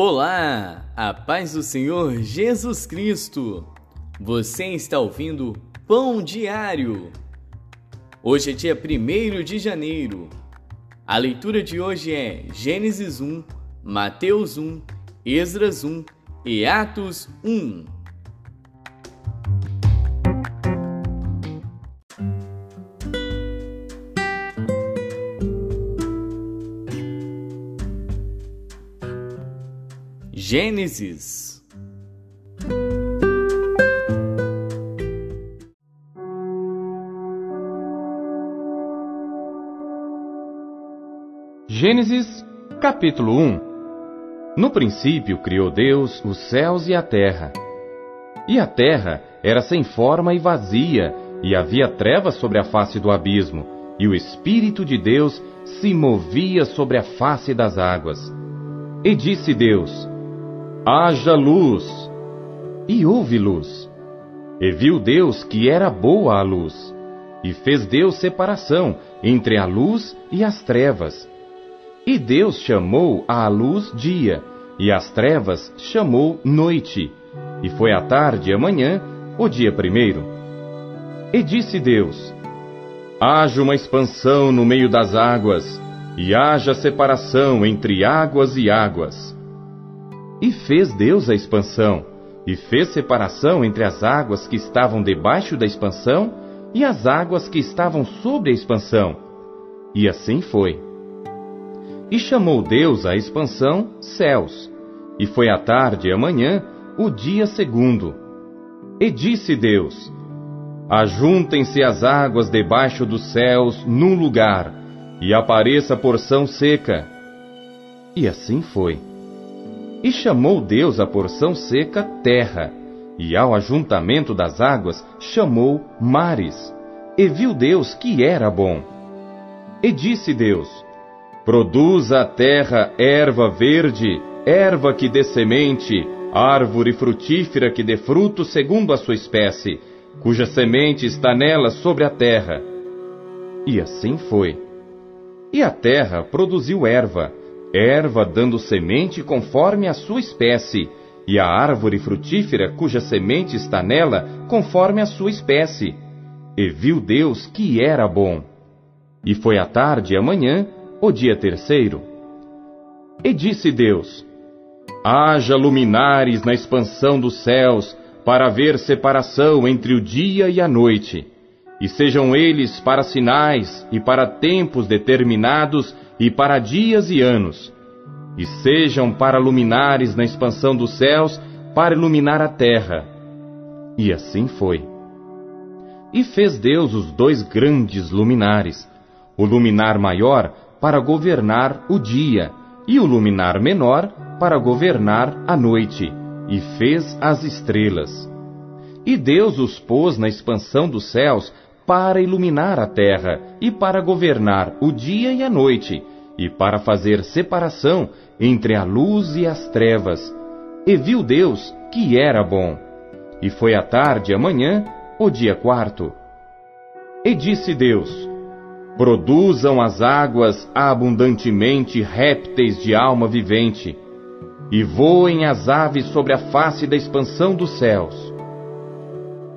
Olá, a paz do Senhor Jesus Cristo. Você está ouvindo Pão Diário. Hoje é dia 1 de janeiro. A leitura de hoje é Gênesis 1, Mateus 1, Esdras 1 e Atos 1. Gênesis Gênesis capítulo 1 No princípio criou Deus os céus e a terra. E a terra era sem forma e vazia, e havia trevas sobre a face do abismo, e o Espírito de Deus se movia sobre a face das águas. E disse Deus: haja luz. E houve luz. E viu Deus que era boa a luz. E fez Deus separação entre a luz e as trevas. E Deus chamou à luz dia, e às trevas chamou noite. E foi a tarde e a manhã, o dia primeiro. E disse Deus: Haja uma expansão no meio das águas, e haja separação entre águas e águas. E fez Deus a expansão, e fez separação entre as águas que estavam debaixo da expansão e as águas que estavam sobre a expansão. E assim foi. E chamou Deus a expansão céus, e foi a tarde e a manhã o dia segundo. E disse Deus: Ajuntem-se as águas debaixo dos céus num lugar, e apareça porção seca. E assim foi. E chamou Deus a porção seca terra, e ao ajuntamento das águas chamou mares. E viu Deus que era bom. E disse Deus: Produza a terra erva verde, erva que dê semente, árvore frutífera que dê fruto segundo a sua espécie, cuja semente está nela sobre a terra. E assim foi. E a terra produziu erva, erva dando semente conforme a sua espécie, e a árvore frutífera cuja semente está nela conforme a sua espécie. E viu Deus que era bom. E foi a tarde e a manhã, o dia terceiro. E disse Deus: Haja luminares na expansão dos céus, para haver separação entre o dia e a noite, e sejam eles para sinais e para tempos determinados e para dias e anos, e sejam para luminares na expansão dos céus, para iluminar a terra. E assim foi. E fez Deus os dois grandes luminares, o luminar maior para governar o dia, e o luminar menor para governar a noite, e fez as estrelas. E Deus os pôs na expansão dos céus para iluminar a terra e para governar o dia e a noite, e para fazer separação entre a luz e as trevas. E viu Deus que era bom. E foi a tarde e a manhã, o dia quarto. E disse Deus: Produzam as águas abundantemente répteis de alma vivente, e voem as aves sobre a face da expansão dos céus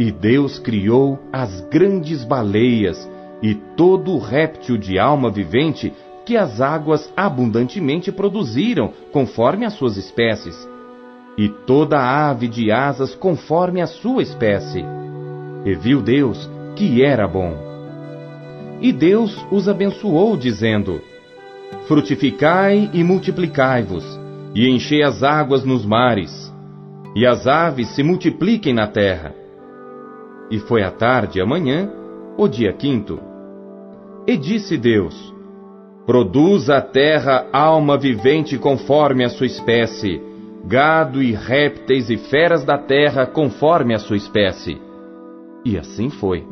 e Deus criou as grandes baleias e todo réptil de alma vivente que as águas abundantemente produziram, conforme as suas espécies, e toda ave de asas conforme a sua espécie. E viu Deus que era bom. E Deus os abençoou, dizendo: Frutificai e multiplicai-vos, e enchei as águas nos mares, e as aves se multipliquem na terra e foi a tarde e a manhã, o dia quinto. E disse Deus: Produz a terra alma vivente conforme a sua espécie, gado e répteis e feras da terra conforme a sua espécie. E assim foi.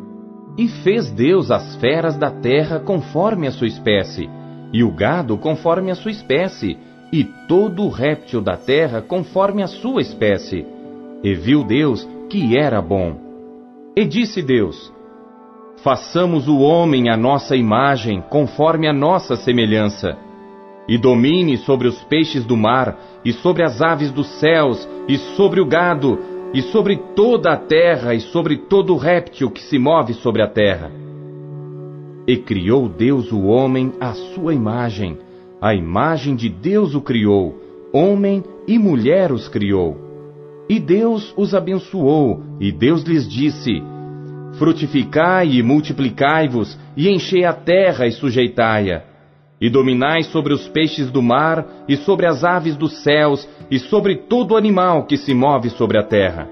E fez Deus as feras da terra conforme a sua espécie, e o gado conforme a sua espécie, e todo o réptil da terra conforme a sua espécie. E viu Deus que era bom. E disse Deus: Façamos o homem à nossa imagem, conforme a nossa semelhança, e domine sobre os peixes do mar, e sobre as aves dos céus, e sobre o gado, e sobre toda a terra, e sobre todo réptil que se move sobre a terra. E criou Deus o homem à sua imagem, a imagem de Deus o criou, homem e mulher os criou. E Deus os abençoou, e Deus lhes disse: Frutificai e multiplicai-vos, e enchei a terra e sujeitai-a. E dominai sobre os peixes do mar, e sobre as aves dos céus, e sobre todo animal que se move sobre a terra.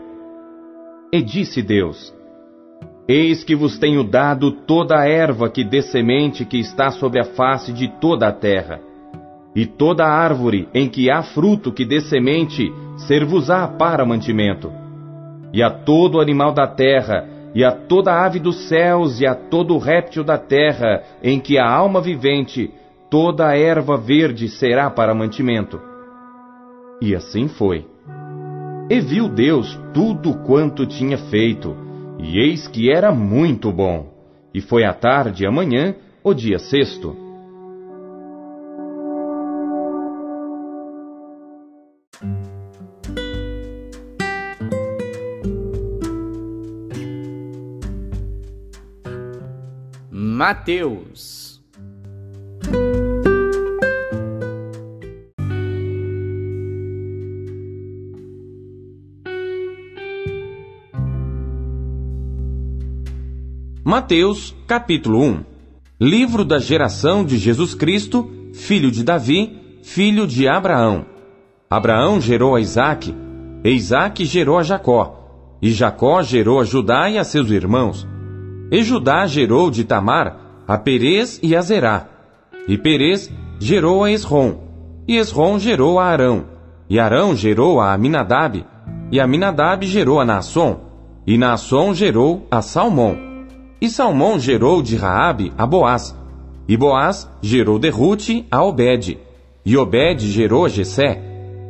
E disse Deus: Eis que vos tenho dado toda a erva que dê semente que está sobre a face de toda a terra. E toda árvore em que há fruto que dê semente, ser-vos-á para mantimento. E a todo animal da terra, e a toda ave dos céus, e a todo réptil da terra, em que há alma vivente, toda a erva verde será para mantimento. E assim foi. E viu Deus tudo quanto tinha feito, e eis que era muito bom. E foi à tarde amanhã, o dia sexto. Mateus Mateus, capítulo 1 Livro da geração de Jesus Cristo, filho de Davi, filho de Abraão. Abraão gerou a Isaque, e Isaque gerou a Jacó, e Jacó gerou a Judá e a seus irmãos. E Judá gerou de Tamar a Perez e a Zerá. E Perez gerou a Esrom, e Esrom gerou a Arão, e Arão gerou a Aminadab, e Aminadab gerou a Naasson, e Naasson gerou a Salmão. E Salmão gerou de Raabe a Boaz, e Boaz gerou de Rute a Obed, e Obed gerou a Jessé,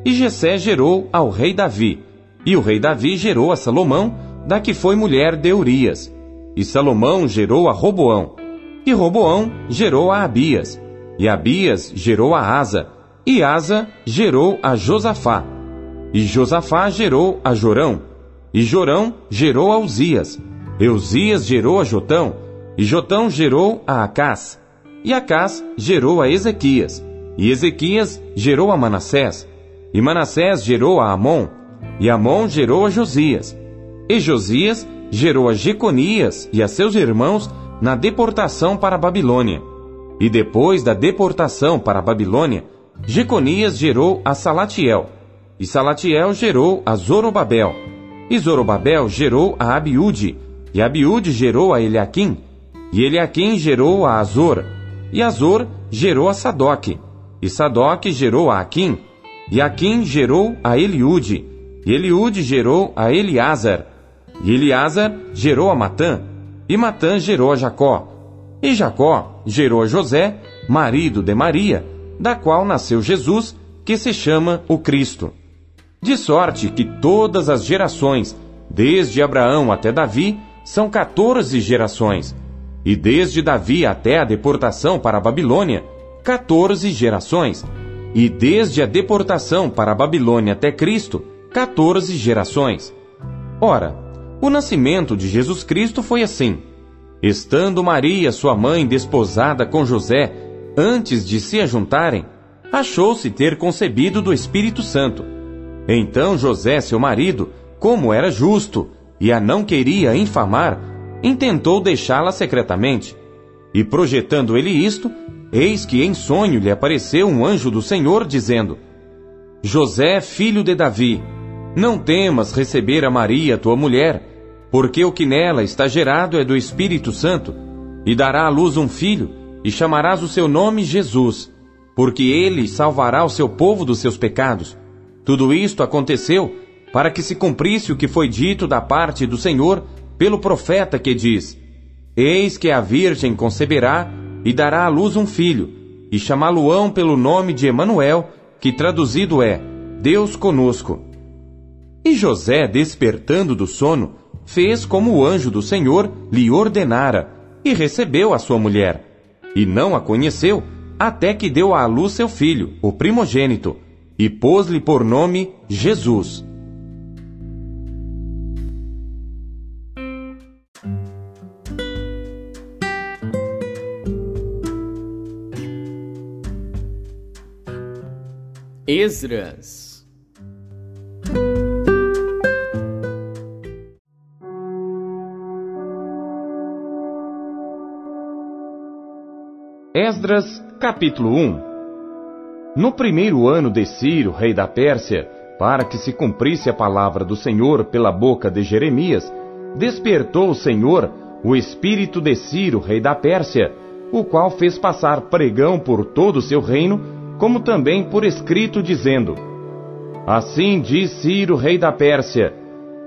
e Jessé gerou ao rei Davi, e o rei Davi gerou a Salomão, da que foi mulher de Urias, e Salomão gerou a Roboão, e Roboão gerou a Abias, e Abias gerou a Asa, e Asa gerou a Josafá, e Josafá gerou a Jorão, e Jorão gerou a Uzias, Eusias gerou a Jotão, e Jotão gerou a Acás, e Acás gerou a Ezequias, e Ezequias gerou a Manassés, e Manassés gerou a Amon, e Amon gerou a Josias, e Josias gerou a Jeconias e a seus irmãos na deportação para a Babilônia. E depois da deportação para a Babilônia, Jeconias gerou a Salatiel, e Salatiel gerou a Zorobabel, e Zorobabel gerou a Abiúde, e Abiúde gerou a Eliaquim, e Eliaquim gerou a Azor, e Azor gerou a Sadoc, e Sadoc gerou a Aquim, e Aquim gerou a Eliúde, e Eliúde gerou a Eliázar, e Eliázar gerou a Matã, e Matã gerou a Jacó, e Jacó gerou a José, marido de Maria, da qual nasceu Jesus, que se chama o Cristo. De sorte que todas as gerações, desde Abraão até Davi, são 14 gerações, e desde Davi até a deportação para a Babilônia, 14 gerações, e desde a deportação para a Babilônia até Cristo, 14 gerações. Ora, o nascimento de Jesus Cristo foi assim. Estando Maria, sua mãe, desposada com José, antes de se ajuntarem, achou-se ter concebido do Espírito Santo. Então José, seu marido, como era justo e a não queria infamar, intentou deixá-la secretamente. E projetando ele isto, eis que em sonho lhe apareceu um anjo do Senhor, dizendo: José, filho de Davi, não temas receber a Maria, tua mulher, porque o que nela está gerado é do Espírito Santo, e dará à luz um filho, e chamarás o seu nome Jesus, porque ele salvará o seu povo dos seus pecados. Tudo isto aconteceu para que se cumprisse o que foi dito da parte do Senhor pelo profeta que diz: Eis que a Virgem conceberá e dará à luz um filho, e chamá-lo-ão pelo nome de Emanuel, que traduzido é Deus conosco. E José, despertando do sono, fez como o anjo do Senhor lhe ordenara, e recebeu a sua mulher. E não a conheceu, até que deu à luz seu filho, o primogênito, e pôs-lhe por nome Jesus. Esdras Esdras, capítulo 1 No primeiro ano de Ciro, rei da Pérsia, para que se cumprisse a palavra do Senhor pela boca de Jeremias, despertou o Senhor o espírito de Ciro, rei da Pérsia, o qual fez passar pregão por todo o seu reino, como também por escrito, dizendo: Assim diz Ciro, rei da Pérsia: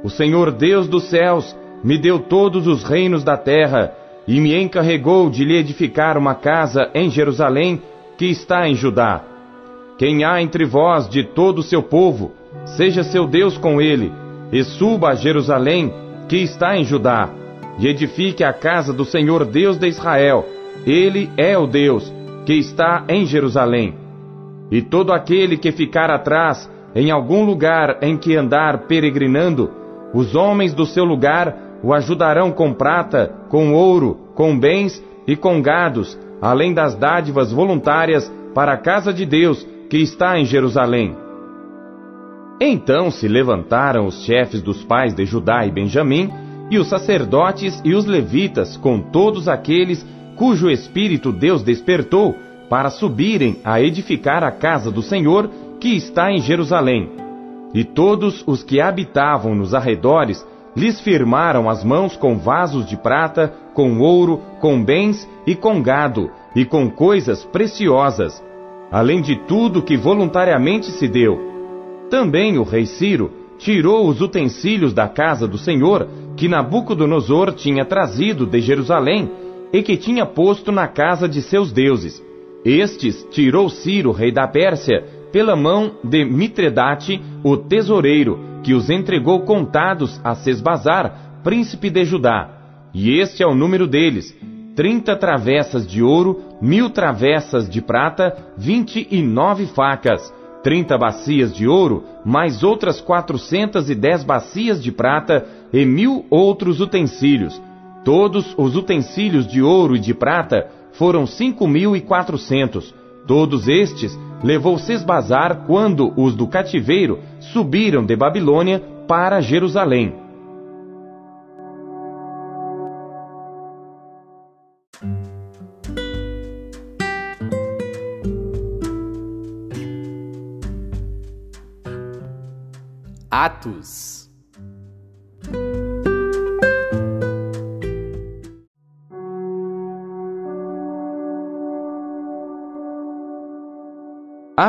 O Senhor Deus dos céus me deu todos os reinos da terra e me encarregou de lhe edificar uma casa em Jerusalém, que está em Judá. Quem há entre vós de todo o seu povo, seja seu Deus com ele, e suba a Jerusalém, que está em Judá, e edifique a casa do Senhor Deus de Israel. Ele é o Deus que está em Jerusalém. E todo aquele que ficar atrás em algum lugar em que andar peregrinando, os homens do seu lugar o ajudarão com prata, com ouro, com bens e com gados, além das dádivas voluntárias para a casa de Deus que está em Jerusalém. Então se levantaram os chefes dos pais de Judá e Benjamim, e os sacerdotes e os levitas, com todos aqueles cujo espírito Deus despertou, para subirem a edificar a casa do Senhor que está em Jerusalém. E todos os que habitavam nos arredores lhes firmaram as mãos com vasos de prata, com ouro, com bens e com gado, e com coisas preciosas, além de tudo que voluntariamente se deu. Também o rei Ciro tirou os utensílios da casa do Senhor que Nabucodonosor tinha trazido de Jerusalém e que tinha posto na casa de seus deuses. Estes tirou Ciro, rei da Pérsia, pela mão de Mitredate, o tesoureiro, que os entregou contados a Sesbazar, príncipe de Judá. E este é o número deles: trinta travessas de ouro, mil travessas de prata, vinte e nove facas, trinta bacias de ouro, mais outras quatrocentas e dez bacias de prata, e mil outros utensílios. Todos os utensílios de ouro e de prata foram cinco mil e quatrocentos. Todos estes levou Sesbazar quando os do cativeiro subiram de Babilônia para Jerusalém. Atos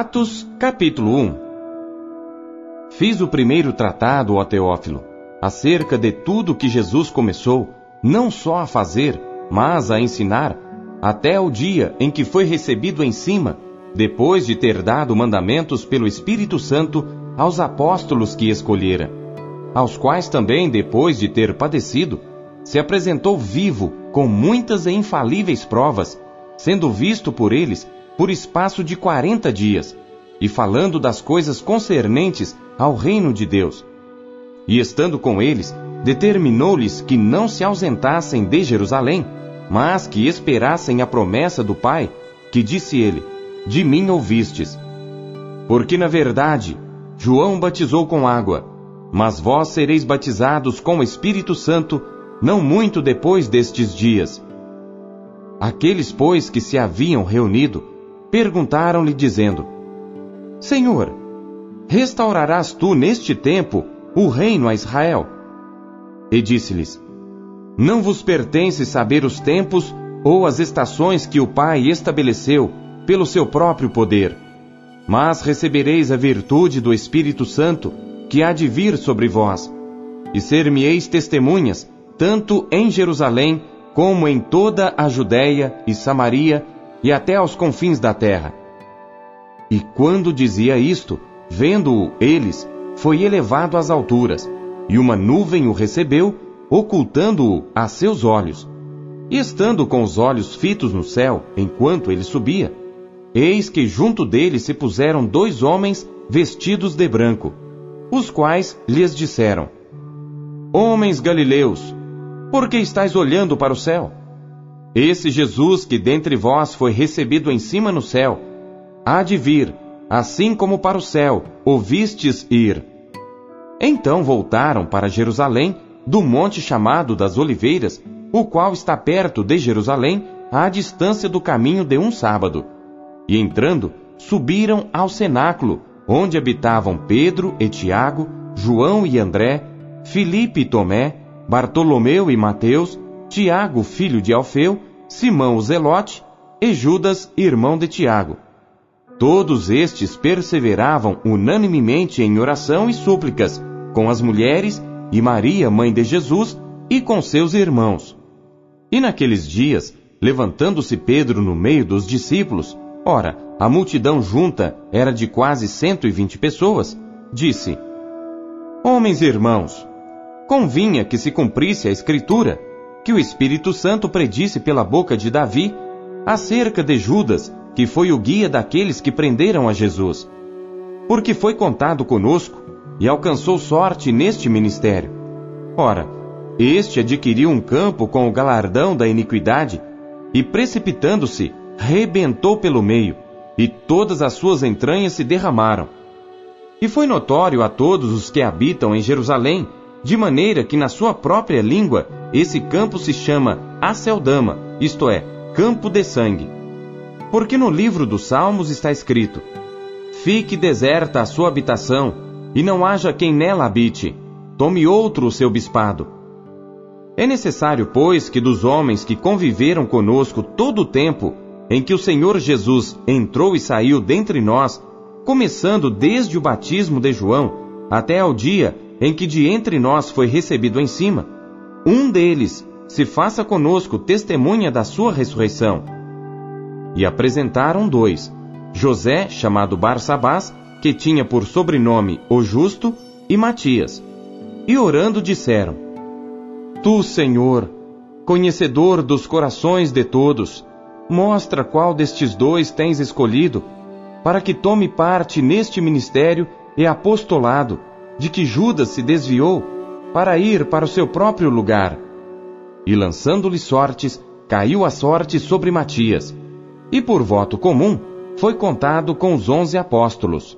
Atos, capítulo 1 Fiz o primeiro tratado, ó Teófilo, acerca de tudo que Jesus começou, não só a fazer, mas a ensinar, até o dia em que foi recebido em cima, depois de ter dado mandamentos pelo Espírito Santo aos apóstolos que escolhera, aos quais também, depois de ter padecido, se apresentou vivo com muitas e infalíveis provas, sendo visto por eles por espaço de quarenta dias, e falando das coisas concernentes ao reino de Deus. E estando com eles, determinou-lhes que não se ausentassem de Jerusalém, mas que esperassem a promessa do Pai, que disse ele: De mim ouvistes. Porque na verdade, João batizou com água, mas vós sereis batizados com o Espírito Santo, não muito depois destes dias. Aqueles, pois, que se haviam reunido, perguntaram-lhe, dizendo: Senhor, restaurarás tu neste tempo o reino a Israel? E disse-lhes: Não vos pertence saber os tempos ou as estações que o Pai estabeleceu pelo seu próprio poder, mas recebereis a virtude do Espírito Santo que há de vir sobre vós, e ser-me-eis testemunhas, tanto em Jerusalém como em toda a Judéia e Samaria e até aos confins da terra. E quando dizia isto, vendo-o eles, foi elevado às alturas, e uma nuvem o recebeu, ocultando-o a seus olhos. E estando com os olhos fitos no céu, enquanto ele subia, eis que junto dele se puseram dois homens vestidos de branco, os quais lhes disseram: Homens galileus, por que estáis olhando para o céu? Esse Jesus que dentre vós foi recebido em cima no céu, há de vir, assim como para o céu ouvistes ir. Então voltaram para Jerusalém, do monte chamado das Oliveiras, o qual está perto de Jerusalém, à distância do caminho de um sábado. E entrando, subiram ao cenáculo, onde habitavam Pedro e Tiago, João e André, Filipe e Tomé, Bartolomeu e Mateus, Tiago, filho de Alfeu, Simão o Zelote e Judas, irmão de Tiago. Todos estes perseveravam unanimemente em oração e súplicas, com as mulheres e Maria, mãe de Jesus, e com seus irmãos. E naqueles dias, levantando-se Pedro no meio dos discípulos, ora, a multidão junta era de quase cento e vinte pessoas, disse: Homens e irmãos, convinha que se cumprisse a Escritura, que o Espírito Santo predisse pela boca de Davi acerca de Judas, que foi o guia daqueles que prenderam a Jesus. Porque foi contado conosco e alcançou sorte neste ministério. Ora, este adquiriu um campo com o galardão da iniquidade e, precipitando-se, rebentou pelo meio, e todas as suas entranhas se derramaram. E foi notório a todos os que habitam em Jerusalém, de maneira que na sua própria língua esse campo se chama Aceldama, isto é, campo de sangue. Porque no livro dos Salmos está escrito: Fique deserta a sua habitação, e não haja quem nela habite. Tome outro o seu bispado. É necessário, pois, que dos homens que conviveram conosco todo o tempo em que o Senhor Jesus entrou e saiu dentre nós, começando desde o batismo de João até ao dia em que de entre nós foi recebido em cima, um deles se faça conosco testemunha da sua ressurreição. E apresentaram dois, José, chamado Barsabás, que tinha por sobrenome o Justo, e Matias. E orando disseram: Tu, Senhor, conhecedor dos corações de todos, mostra qual destes dois tens escolhido, para que tome parte neste ministério e apostolado de que Judas se desviou para ir para o seu próprio lugar. E lançando-lhe sortes, caiu a sorte sobre Matias. E por voto comum, foi contado com os onze apóstolos.